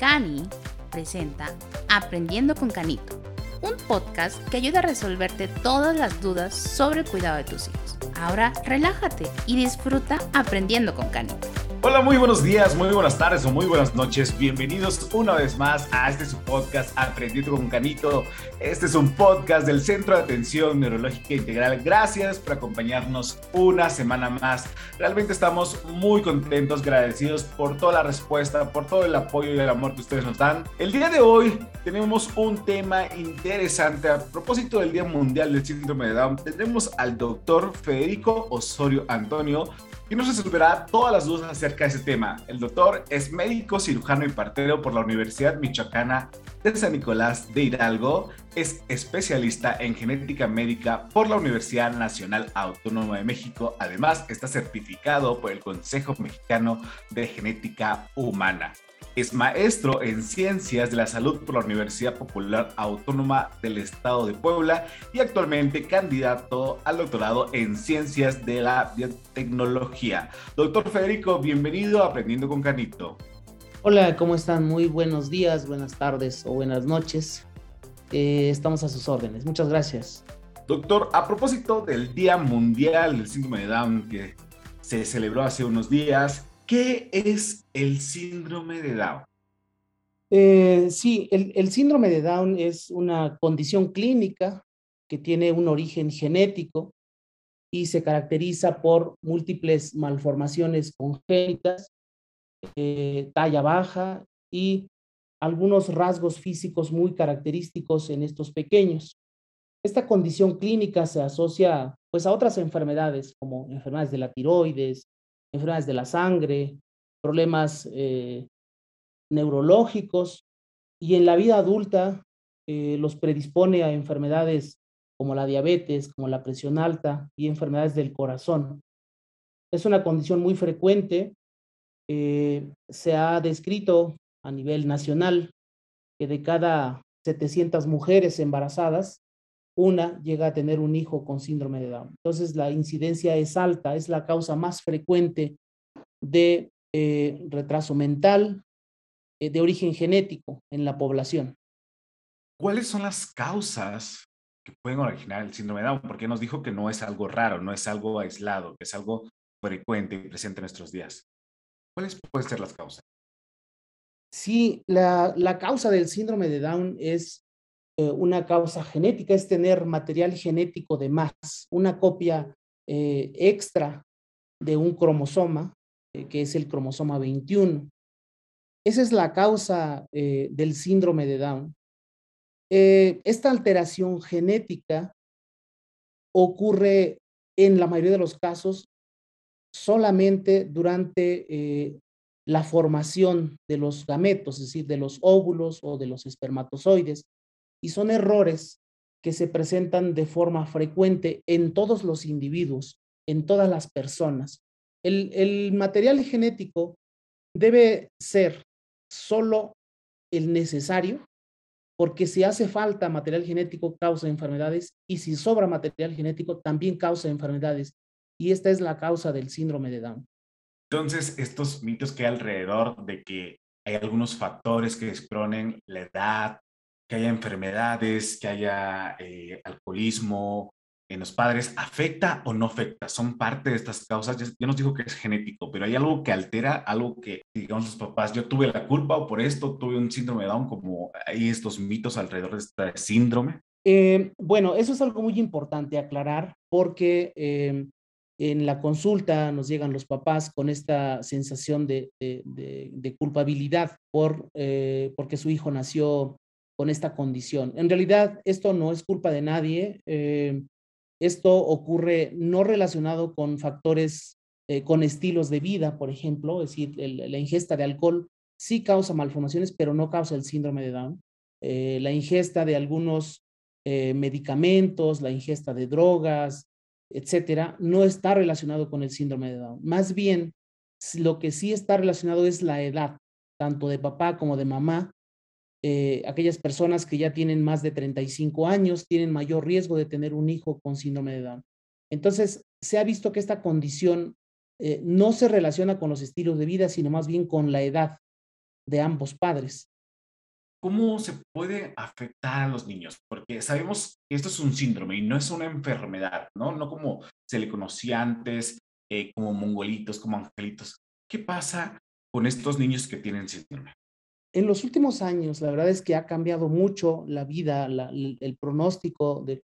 Cani presenta Aprendiendo con Canito, un podcast que ayuda a resolverte todas las dudas sobre el cuidado de tus hijos. Ahora relájate y disfruta aprendiendo con Canito. Hola, muy buenos días, muy buenas tardes o muy buenas noches. Bienvenidos una vez más a este podcast Aprendiendo con Canito. Este es un podcast del Centro de Atención Neurológica Integral. Gracias por acompañarnos una semana más. Realmente estamos muy contentos, agradecidos por toda la respuesta, por todo el apoyo y el amor que ustedes nos dan. El día de hoy tenemos un tema interesante. A propósito del Día Mundial del Síndrome de Down, tendremos al doctor Federico Osorio Antonio y nos resolverá todas las dudas acerca de ese tema. El doctor es médico, cirujano y partero por la Universidad Michoacana de San Nicolás de Hidalgo. Es especialista en genética médica por la Universidad Nacional Autónoma de México. Además, está certificado por el Consejo Mexicano de Genética Humana. Es maestro en Ciencias de la Salud por la Universidad Popular Autónoma del Estado de Puebla y actualmente candidato al doctorado en Ciencias de la Biotecnología. Doctor Federico, bienvenido a Aprendiendo con Canito. Hola, ¿cómo están? Muy buenos días, buenas tardes o buenas noches. Eh, estamos a sus órdenes. Muchas gracias. Doctor, a propósito del Día Mundial del Síndrome de Down que se celebró hace unos días, ¿Qué es el síndrome de Down? Eh, sí, el, síndrome de Down es una condición clínica que tiene un origen genético y se caracteriza por múltiples malformaciones congénitas, eh, talla baja y algunos rasgos físicos muy característicos en estos pequeños. Esta condición clínica se asocia pues a otras enfermedades como enfermedades de la tiroides, enfermedades de la sangre, problemas eh, neurológicos y en la vida adulta eh, los predispone a enfermedades como la diabetes, como la presión alta y enfermedades del corazón. Es una condición muy frecuente. Eh, se ha descrito a nivel nacional que de cada 700 mujeres embarazadas, una llega a tener un hijo con síndrome de Down. Entonces la incidencia es alta, es la causa más frecuente de eh, retraso mental eh, de origen genético en la población. ¿Cuáles son las causas que pueden originar el síndrome de Down? Porque nos dijo que no es algo raro, no es algo aislado, que es algo frecuente y presente en nuestros días. ¿Cuáles pueden ser las causas? Sí, la, la causa del síndrome de Down es eh, una causa genética, es tener material genético de más, una copia eh, extra de un cromosoma, eh, que es el cromosoma 21. Esa es la causa del síndrome de Down. esta alteración genética ocurre en la mayoría de los casos solamente durante la formación de los gametos, es decir, de los óvulos o de los espermatozoides y son errores que se presentan de forma frecuente en todos los individuos, en todas las personas. El, material genético debe ser solo el necesario, porque si hace falta material genético causa enfermedades y si sobra material genético también causa enfermedades. Y esta es la causa del síndrome de Down. Entonces, estos mitos que hay alrededor de que hay algunos factores que exponen la edad, que haya enfermedades, que haya eh, alcoholismo en los padres, ¿afecta o no afecta? Son parte de estas causas. Yo nos digo que es genético, pero hay algo que altera, algo que, digamos, los papás, yo tuve la culpa o por esto tuve un síndrome de Down, como hay estos mitos alrededor de este síndrome. Eh, bueno, eso es algo muy importante aclarar porque eh, en la consulta nos llegan los papás con esta sensación de, de, culpabilidad por, porque su hijo nació con esta condición. En realidad, esto no es culpa de nadie. Eh, esto ocurre no relacionado con factores, eh, con estilos de vida, por ejemplo, es decir, la ingesta de alcohol sí causa malformaciones, pero no causa el síndrome de Down. Eh, la ingesta de algunos medicamentos, la ingesta de drogas, etcétera, no está relacionado con el síndrome de Down. Más bien, lo que sí está relacionado es la edad, tanto de papá como de mamá, eh, aquellas personas que ya tienen más de 35 años tienen mayor riesgo de tener un hijo con síndrome de Down. Entonces, se ha visto que esta condición eh, no se relaciona con los estilos de vida, sino más bien con la edad de ambos padres. ¿cómo se puede afectar a los niños? Porque sabemos que esto es un síndrome y no es una enfermedad, ¿no? No como se le conocía antes, eh, como mongolitos, como angelitos. ¿Qué pasa con estos niños que tienen síndrome? En los últimos años, la verdad es que ha cambiado mucho la vida, el, pronóstico de,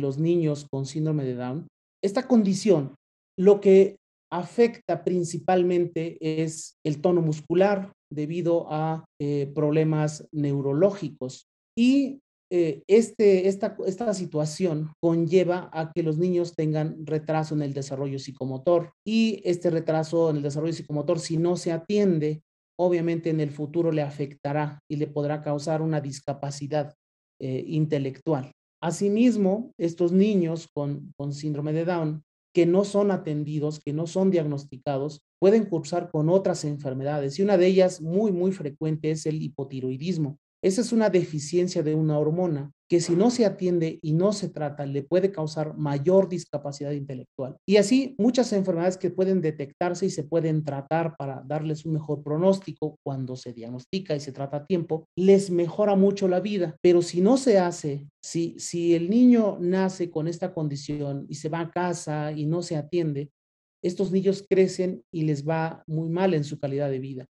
los niños con síndrome de Down. Esta condición, lo que afecta principalmente es el tono muscular debido a eh, problemas neurológicos. Y eh, este, esta, esta situación conlleva a que los niños tengan retraso en el desarrollo psicomotor. Y este retraso en el desarrollo psicomotor, si no se atiende, obviamente en el futuro le afectará y le podrá causar una discapacidad eh, intelectual. Asimismo, estos niños con, con síndrome de Down que no son atendidos, que no son diagnosticados, pueden cursar con otras enfermedades y una de ellas muy, muy frecuente es el hipotiroidismo. Esa es una deficiencia de una hormona que si no se atiende y no se trata, le puede causar mayor discapacidad intelectual. Y así muchas enfermedades que pueden detectarse y se pueden tratar para darles un mejor pronóstico cuando se diagnostica y se trata a tiempo, les mejora mucho la vida. Pero si no se hace, si, si el niño nace con esta condición y se va a casa y no se atiende, estos niños crecen y les va muy mal en su calidad de vida.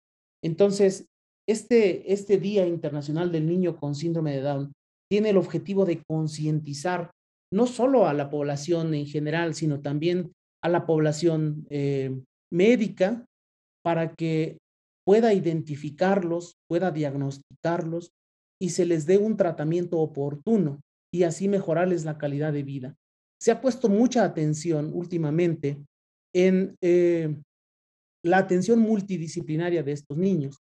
Entonces, este, este Día Internacional del Niño con Síndrome de Down tiene el objetivo de concientizar no solo a la población en general, sino también a la población eh, médica para que pueda identificarlos, pueda diagnosticarlos y se les dé un tratamiento oportuno y así mejorarles la calidad de vida. Se ha puesto mucha atención últimamente en eh, la atención multidisciplinaria de estos niños.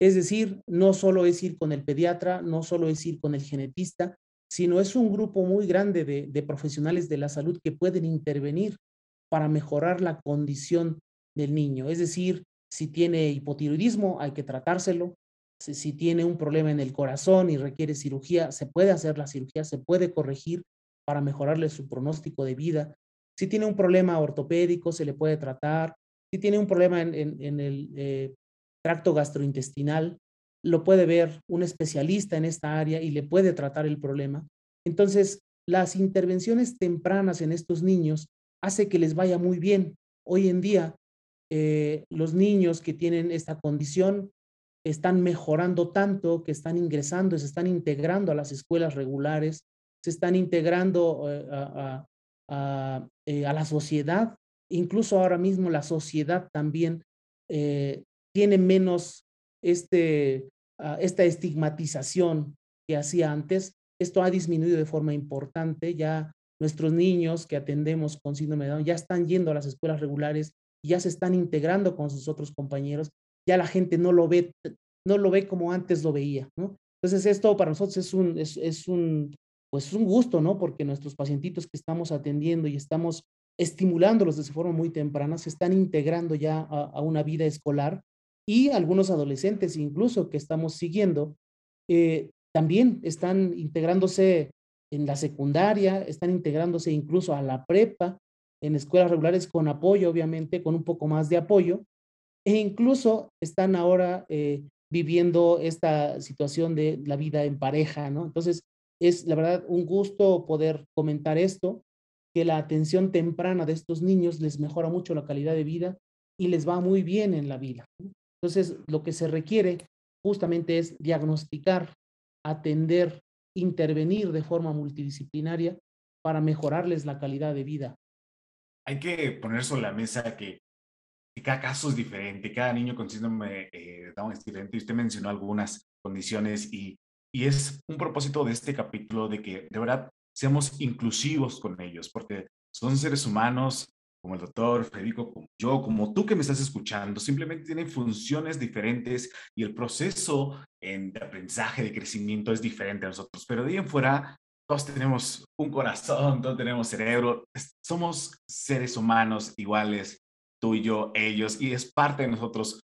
Es decir, no solo es ir con el pediatra, no solo es ir con el genetista, sino es un grupo muy grande de, profesionales de la salud que pueden intervenir para mejorar la condición del niño. Es decir, si tiene hipotiroidismo, hay que tratárselo. Si, tiene un problema en el corazón y requiere cirugía, se puede hacer la cirugía, se puede corregir para mejorarle su pronóstico de vida. Si tiene un problema ortopédico, se le puede tratar. Si tiene un problema en, el eh, tracto gastrointestinal, lo puede ver un especialista en esta área y le puede tratar el problema. Entonces, las intervenciones tempranas en estos niños hace que les vaya muy bien. Hoy en día, eh, los niños que tienen esta condición están mejorando tanto que están ingresando, se están integrando a las escuelas regulares, se están integrando eh, eh, a, la sociedad. Incluso ahora mismo la sociedad también tiene menos este, ah, esta estigmatización que hacía antes. Esto ha disminuido de forma importante. Ya nuestros niños que atendemos con síndrome de Down ya están yendo a las escuelas regulares, ya se están integrando con sus otros compañeros. Ya la gente no lo ve, no lo ve como antes lo veía. Entonces esto para nosotros es un, es, un, pues un gusto, ¿no? Porque nuestros pacientitos que estamos atendiendo y estamos estimulándolos de forma muy temprana se están integrando ya a una vida escolar y algunos adolescentes incluso que estamos siguiendo, eh, también están integrándose en la secundaria, están integrándose incluso a la prepa, en escuelas regulares con apoyo, obviamente, con un poco más de apoyo, e incluso están ahora eh, viviendo esta situación de la vida en pareja, ¿no? Entonces, es la verdad un gusto poder comentar esto, que la atención temprana de estos niños les mejora mucho la calidad de vida y les va muy bien en la vida. Entonces, lo que se requiere justamente es diagnosticar, atender, intervenir de forma multidisciplinaria para mejorarles la calidad de vida. Hay que poner sobre la mesa que, cada caso es diferente, cada niño con síndrome eh, de Down es diferente. Usted mencionó algunas condiciones y, y es un propósito de este capítulo de que de verdad seamos inclusivos con ellos, porque son seres humanos, como el doctor Federico, como yo, como tú que me estás escuchando, simplemente tienen funciones diferentes y el proceso de aprendizaje, de crecimiento es diferente a nosotros. Pero de ahí en fuera, todos tenemos un corazón, todos tenemos cerebro, somos seres humanos iguales, tú y yo, ellos, y es parte de nosotros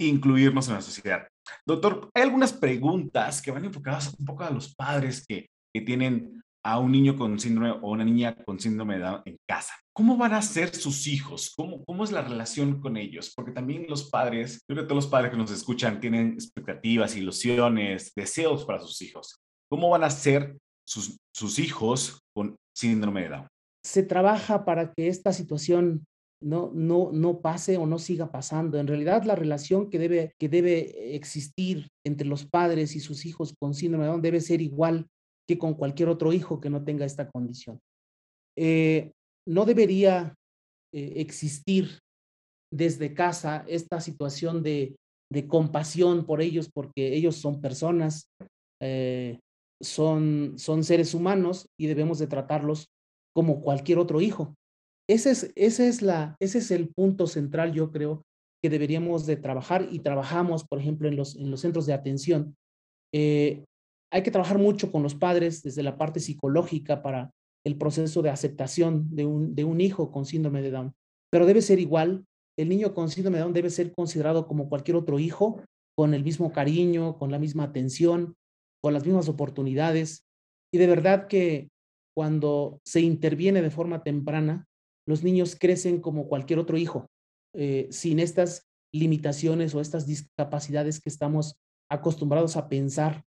incluirnos en la sociedad. Doctor, hay algunas preguntas que van enfocadas un poco a los padres que, que tienen a un niño con síndrome o una niña con síndrome de Down en casa. ¿Cómo van a ser sus hijos? ¿Cómo, ¿Cómo es la relación con ellos? Porque también los padres, creo que todos los padres que nos escuchan tienen expectativas, ilusiones, deseos para sus hijos. ¿Cómo van a ser sus, sus hijos con síndrome de Down? Se trabaja para que esta situación no, no, no pase o no siga pasando. En realidad, la relación que debe, que debe existir entre los padres y sus hijos con síndrome de Down debe ser igual que con cualquier otro hijo que no tenga esta condición. Eh, no debería eh, existir desde casa esta situación de, compasión por ellos porque ellos son personas, eh, son, son seres humanos y debemos de tratarlos como cualquier otro hijo. Ese es, ese es, la, ese es el punto central, yo creo, que deberíamos de trabajar y trabajamos, por ejemplo, en los, en los centros de atención. Hay que trabajar mucho con los padres desde la parte psicológica para el proceso de aceptación de un, de un hijo con síndrome de Down. Pero debe ser igual, el niño con síndrome de Down debe ser considerado como cualquier otro hijo, con el mismo cariño, con la misma atención, con las mismas oportunidades. Y de verdad que cuando se interviene de forma temprana, los niños crecen como cualquier otro hijo, eh, sin estas limitaciones o estas discapacidades que estamos acostumbrados a pensar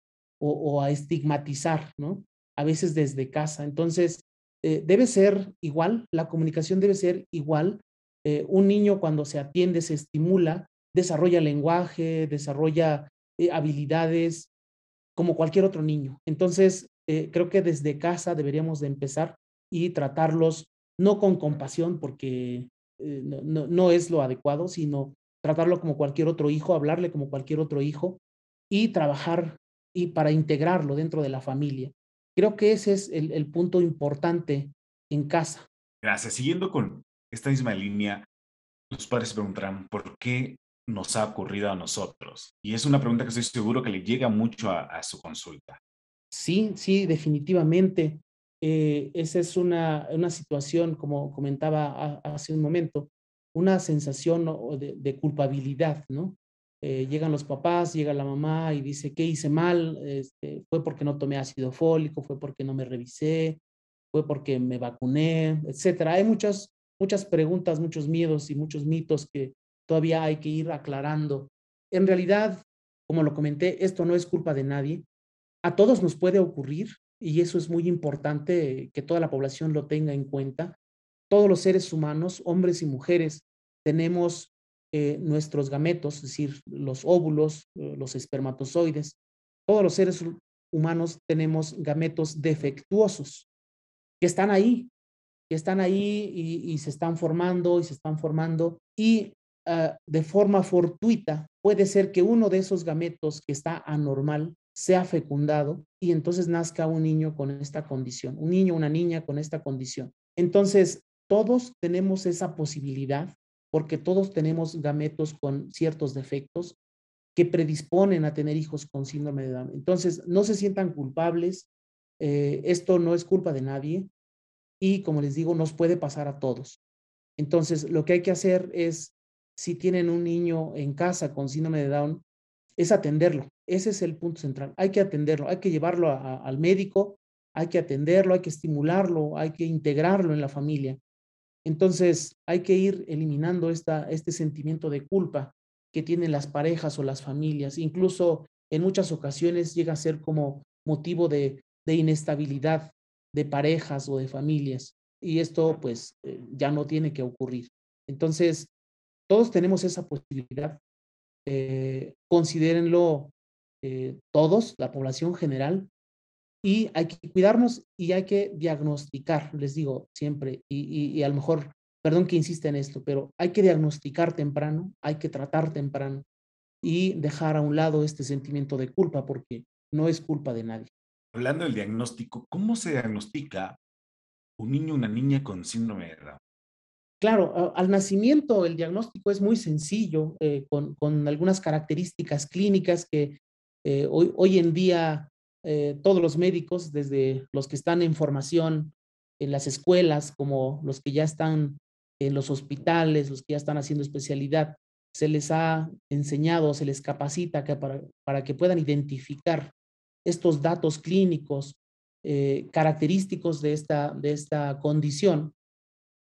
o, a estigmatizar, ¿no? A veces desde casa. Entonces, eh, debe ser igual, la comunicación debe ser igual. Eh, un niño cuando se atiende, se estimula, desarrolla lenguaje, desarrolla eh, habilidades como cualquier otro niño. Entonces, creo que desde casa deberíamos de empezar y tratarlos no con compasión, porque no, no, es lo adecuado, sino tratarlo como cualquier otro hijo, hablarle como cualquier otro hijo y trabajar y para integrarlo dentro de la familia. Creo que ese es el, punto importante en casa. Gracias. Siguiendo con esta misma línea, los padres se preguntarán, ¿por qué nos ha ocurrido a nosotros? Y es una pregunta que estoy seguro que le llega mucho a, su consulta. Sí, sí, definitivamente. Eh, esa es una, una, situación, como comentaba hace un momento, una sensación de, de culpabilidad, ¿no? Eh, llegan los papás, llega la mamá y dice, ¿qué hice mal? Este, fue porque no tomé ácido fólico, fue porque no me revisé, fue porque me vacuné, etcétera. Hay muchas, muchas preguntas, muchos miedos y muchos mitos que todavía hay que ir aclarando. En realidad, como lo comenté, esto no es culpa de nadie. A todos nos puede ocurrir y eso es muy importante que toda la población lo tenga en cuenta. Todos los seres humanos, hombres y mujeres, tenemos eh, nuestros gametos, es decir, los óvulos, eh, los espermatozoides, todos los seres humanos tenemos gametos defectuosos que están ahí, que están ahí y, se están formando y se están formando y ah, de forma fortuita puede ser que uno de esos gametos que está anormal sea fecundado y entonces nazca un niño con esta condición, un niño, una niña con esta condición. Entonces, todos tenemos esa posibilidad porque todos tenemos gametos con ciertos defectos que predisponen a tener hijos con síndrome de Down. Entonces, no se sientan culpables, eh, esto no es culpa de nadie y como les digo, nos puede pasar a todos. Entonces, lo que hay que hacer es, si tienen un niño en casa con síndrome de Down, es atenderlo. Ese es el punto central. Hay que atenderlo, hay que llevarlo al médico, hay que atenderlo, hay que estimularlo, hay que integrarlo en la familia. Entonces, hay que ir eliminando esta, este sentimiento de culpa que tienen las parejas o las familias. Incluso en muchas ocasiones llega a ser como motivo de, inestabilidad de parejas o de familias. Y esto pues eh, ya no tiene que ocurrir. Entonces, todos tenemos esa posibilidad. Eh, considérenlo eh, todos, la población general, y hay que cuidarnos y hay que diagnosticar, les digo siempre, y, a lo mejor, perdón que insista en esto, pero hay que diagnosticar temprano, hay que tratar temprano y dejar a un lado este sentimiento de culpa porque no es culpa de nadie. Hablando del diagnóstico, ¿cómo se diagnostica un niño o una niña con síndrome de Down? Claro, al nacimiento el diagnóstico es muy sencillo, eh, con, con, algunas características clínicas que eh, hoy, hoy en día eh, todos los médicos, desde los que están en formación en las escuelas, como los que ya están en los hospitales, los que ya están haciendo especialidad, se les ha enseñado, se les capacita para, para que puedan identificar estos datos clínicos eh, característicos de esta, de esta condición.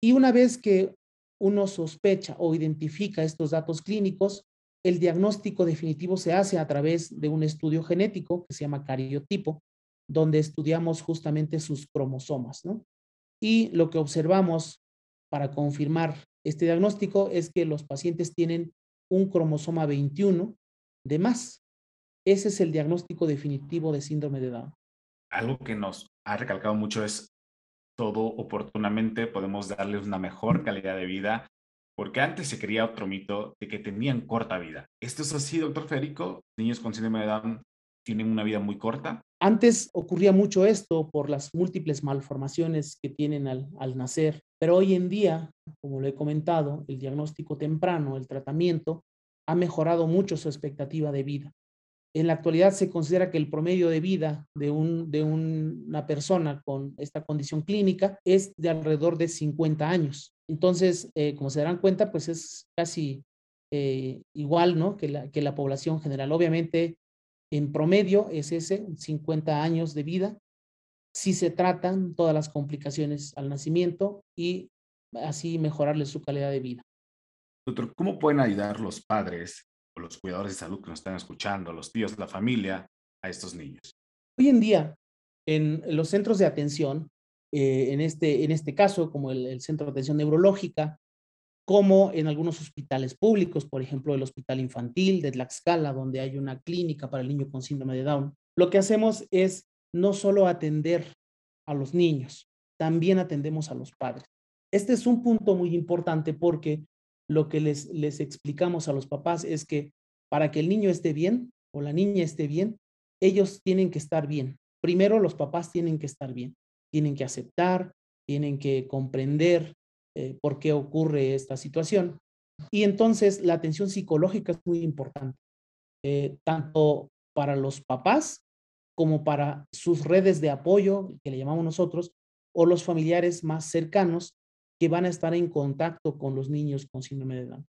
Y una vez que uno sospecha o identifica estos datos clínicos, el diagnóstico definitivo se hace a través de un estudio genético que se llama cariotipo, donde estudiamos justamente sus cromosomas, ¿no? Y lo que observamos para confirmar este diagnóstico es que los pacientes tienen un cromosoma 21 de más. Ese es el diagnóstico definitivo de síndrome de Down. Algo que nos ha recalcado mucho es todo oportunamente podemos darles una mejor calidad de vida, porque antes se creía otro mito de que tenían corta vida. ¿Esto es así, doctor Federico? ¿Niños con síndrome de Down tienen una vida muy corta? Antes ocurría mucho esto por las múltiples malformaciones que tienen al, al, nacer, pero hoy en día, como lo he comentado, el diagnóstico temprano, el tratamiento, ha mejorado mucho su expectativa de vida. En la actualidad se considera que el promedio de vida de, un, de una persona con esta condición clínica es de alrededor de 50 años. Entonces, eh, como se darán cuenta, pues es casi eh, igual ¿no? que, la, que la población general. Obviamente, en promedio es ese, 50 años de vida, si se tratan todas las complicaciones al nacimiento y así mejorarle su calidad de vida. Doctor, ¿cómo pueden ayudar los padres los cuidadores de salud que nos están escuchando, los tíos, la familia, a estos niños? Hoy en día, en los centros de atención, eh, en, este, en este caso, como el, el Centro de Atención Neurológica, como en algunos hospitales públicos, por ejemplo, el Hospital Infantil de Tlaxcala, donde hay una clínica para el niño con síndrome de Down. Lo que hacemos es no solo atender a los niños, también atendemos a los padres. Este es un punto muy importante porque lo que les, les explicamos a los papás es que para que el niño esté bien o la niña esté bien, ellos tienen que estar bien. Primero los papás tienen que estar bien, tienen que aceptar, tienen que comprender eh, por qué ocurre esta situación. Y entonces la atención psicológica es muy importante, eh, tanto para los papás como para sus redes de apoyo, que le llamamos nosotros, o los familiares más cercanos que van a estar en contacto con los niños con síndrome de Down.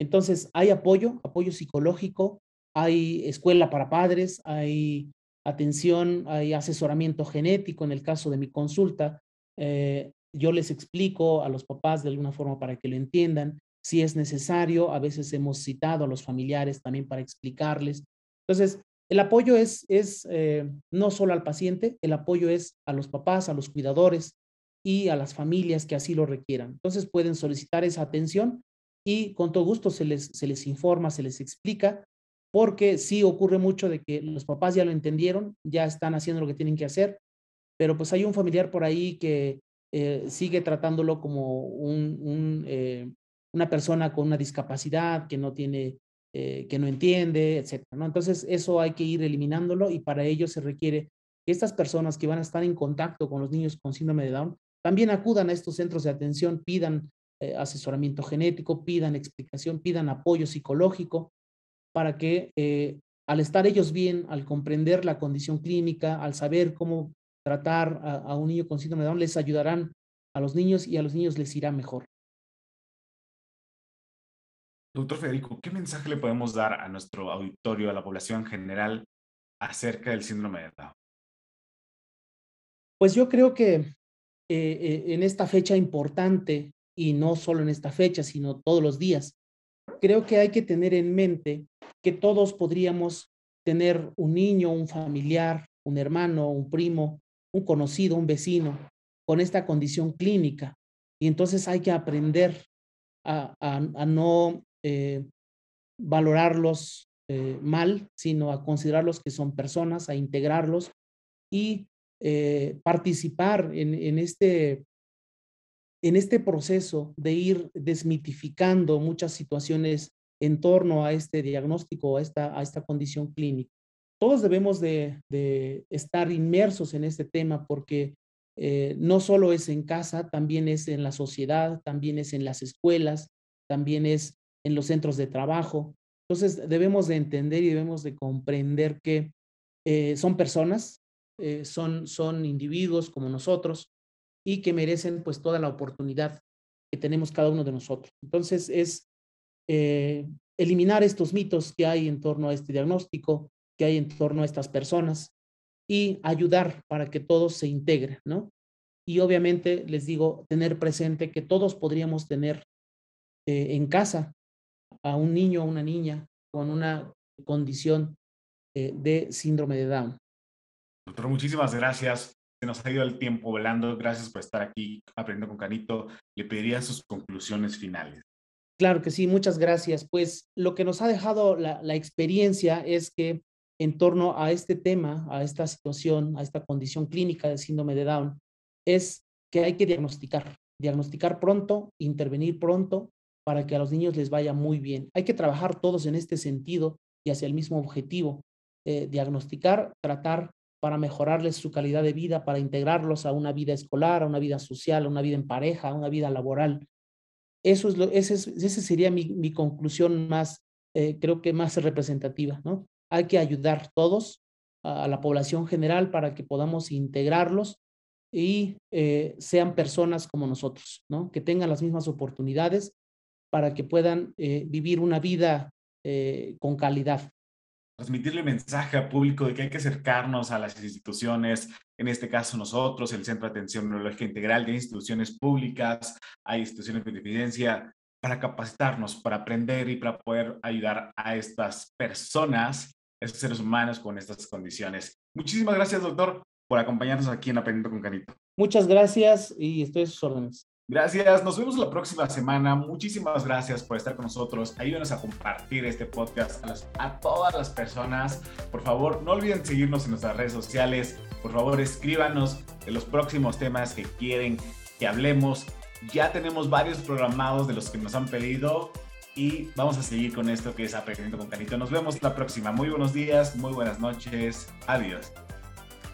Entonces, hay apoyo, apoyo psicológico, hay escuela para padres, hay atención, hay asesoramiento genético en el caso de mi consulta, eh, yo les explico a los papás de alguna forma para que lo entiendan. Si es necesario, a veces hemos citado a los familiares también para explicarles. Entonces, el apoyo es, es eh, no solo al paciente, el apoyo es a los papás, a los cuidadores y a las familias que así lo requieran. Entonces, pueden solicitar esa atención y con todo gusto se les, se les informa, se les explica, porque sí ocurre mucho de que los papás ya lo entendieron, ya están haciendo lo que tienen que hacer, pero pues hay un familiar por ahí que eh, sigue tratándolo como un, eh, una persona con una discapacidad que no tiene, eh, que no entiende, etc. ¿no? Entonces, eso hay que ir eliminándolo y para ello se requiere que estas personas que van a estar en contacto con los niños con síndrome de Down también acudan a estos centros de atención, pidan asesoramiento genético, pidan explicación, pidan apoyo psicológico para que al estar ellos bien, al comprender la condición clínica, al saber cómo tratar a, un niño con síndrome de Down, les ayudarán a los niños y a los niños les irá mejor. Doctor Federico, ¿qué mensaje le podemos dar a nuestro auditorio, a la población en general, acerca del síndrome de Down? Pues yo creo que eh, eh, en esta fecha importante, y no solo en esta fecha, sino todos los días, creo que hay que tener en mente que todos podríamos tener un niño, un familiar, un hermano, un primo, un conocido, un vecino con esta condición clínica. Y entonces hay que aprender a, no eh, valorarlos mal, sino a considerarlos que son personas, a integrarlos y eh, participar en, este, en este proceso de ir desmitificando muchas situaciones en torno a este diagnóstico, a esta, a esta condición clínica todos debemos de, estar inmersos en este tema porque eh, no solo es en casa, también es en la sociedad, también es en las escuelas, también es en los centros de trabajo. Entonces debemos de entender y debemos de comprender que eh, son personas, eh, son, son individuos como nosotros y que merecen pues toda la oportunidad que tenemos cada uno de nosotros. Entonces es eliminar estos mitos que hay en torno a este diagnóstico, que hay en torno a estas personas y ayudar para que todos se integren, ¿no? Y obviamente les digo, tener presente que todos podríamos tener eh, en casa a un niño o una niña con una condición eh, de síndrome de Down. Doctor, muchísimas gracias. Se nos ha ido el tiempo volando. Gracias por estar aquí aprendiendo con Canito. Le pediría sus conclusiones finales. Claro que sí, muchas gracias. Pues lo que nos ha dejado la, experiencia es que en torno a este tema, a esta situación, a esta condición clínica de síndrome de Down, es que hay que diagnosticar, diagnosticar pronto, intervenir pronto para que a los niños les vaya muy bien. Hay que trabajar todos en este sentido y hacia el mismo objetivo, eh, diagnosticar, tratar para mejorarles su calidad de vida, para integrarlos a una vida escolar, a una vida social, a una vida en pareja, a una vida laboral. Eso es ese, sería mi, conclusión más, eh, creo que más representativa, ¿no? Hay que ayudar todos a, la población general para que podamos integrarlos y eh, sean personas como nosotros, ¿no? Que tengan las mismas oportunidades para que puedan eh, vivir una vida con calidad, transmitirle mensaje al público de que hay que acercarnos a las instituciones, en este caso nosotros, el Centro de Atención Neurológica Integral, de instituciones públicas, hay instituciones de evidencia, para capacitarnos, para aprender y para poder ayudar a estas personas, a estos seres humanos con estas condiciones. Muchísimas gracias, doctor, por acompañarnos aquí en Aprendiendo con Canito. Muchas gracias y estoy a sus órdenes. Gracias, nos vemos la próxima semana. Muchísimas gracias por estar con nosotros. Ayúdenos a compartir este podcast a, todas las personas. Por favor, no olviden seguirnos en nuestras redes sociales. Por favor, escríbanos de los próximos temas que quieren que hablemos. Ya tenemos varios programados de los que nos han pedido y vamos a seguir con esto que es Aprendiendo con Canito. Nos vemos la próxima. Muy buenos días, muy buenas noches. Adiós.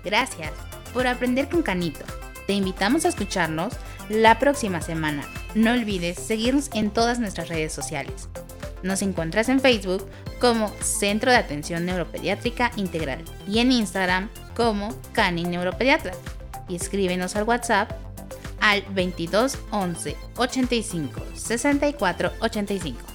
Gracias por aprender con Canito. Te invitamos a escucharnos la próxima semana. No olvides seguirnos en todas nuestras redes sociales. Nos encuentras en Facebook como Centro de Atención Neuropediátrica Integral y en Instagram como Cani Neuropediatra. Y escríbenos al WhatsApp al 22 11 85 64 85.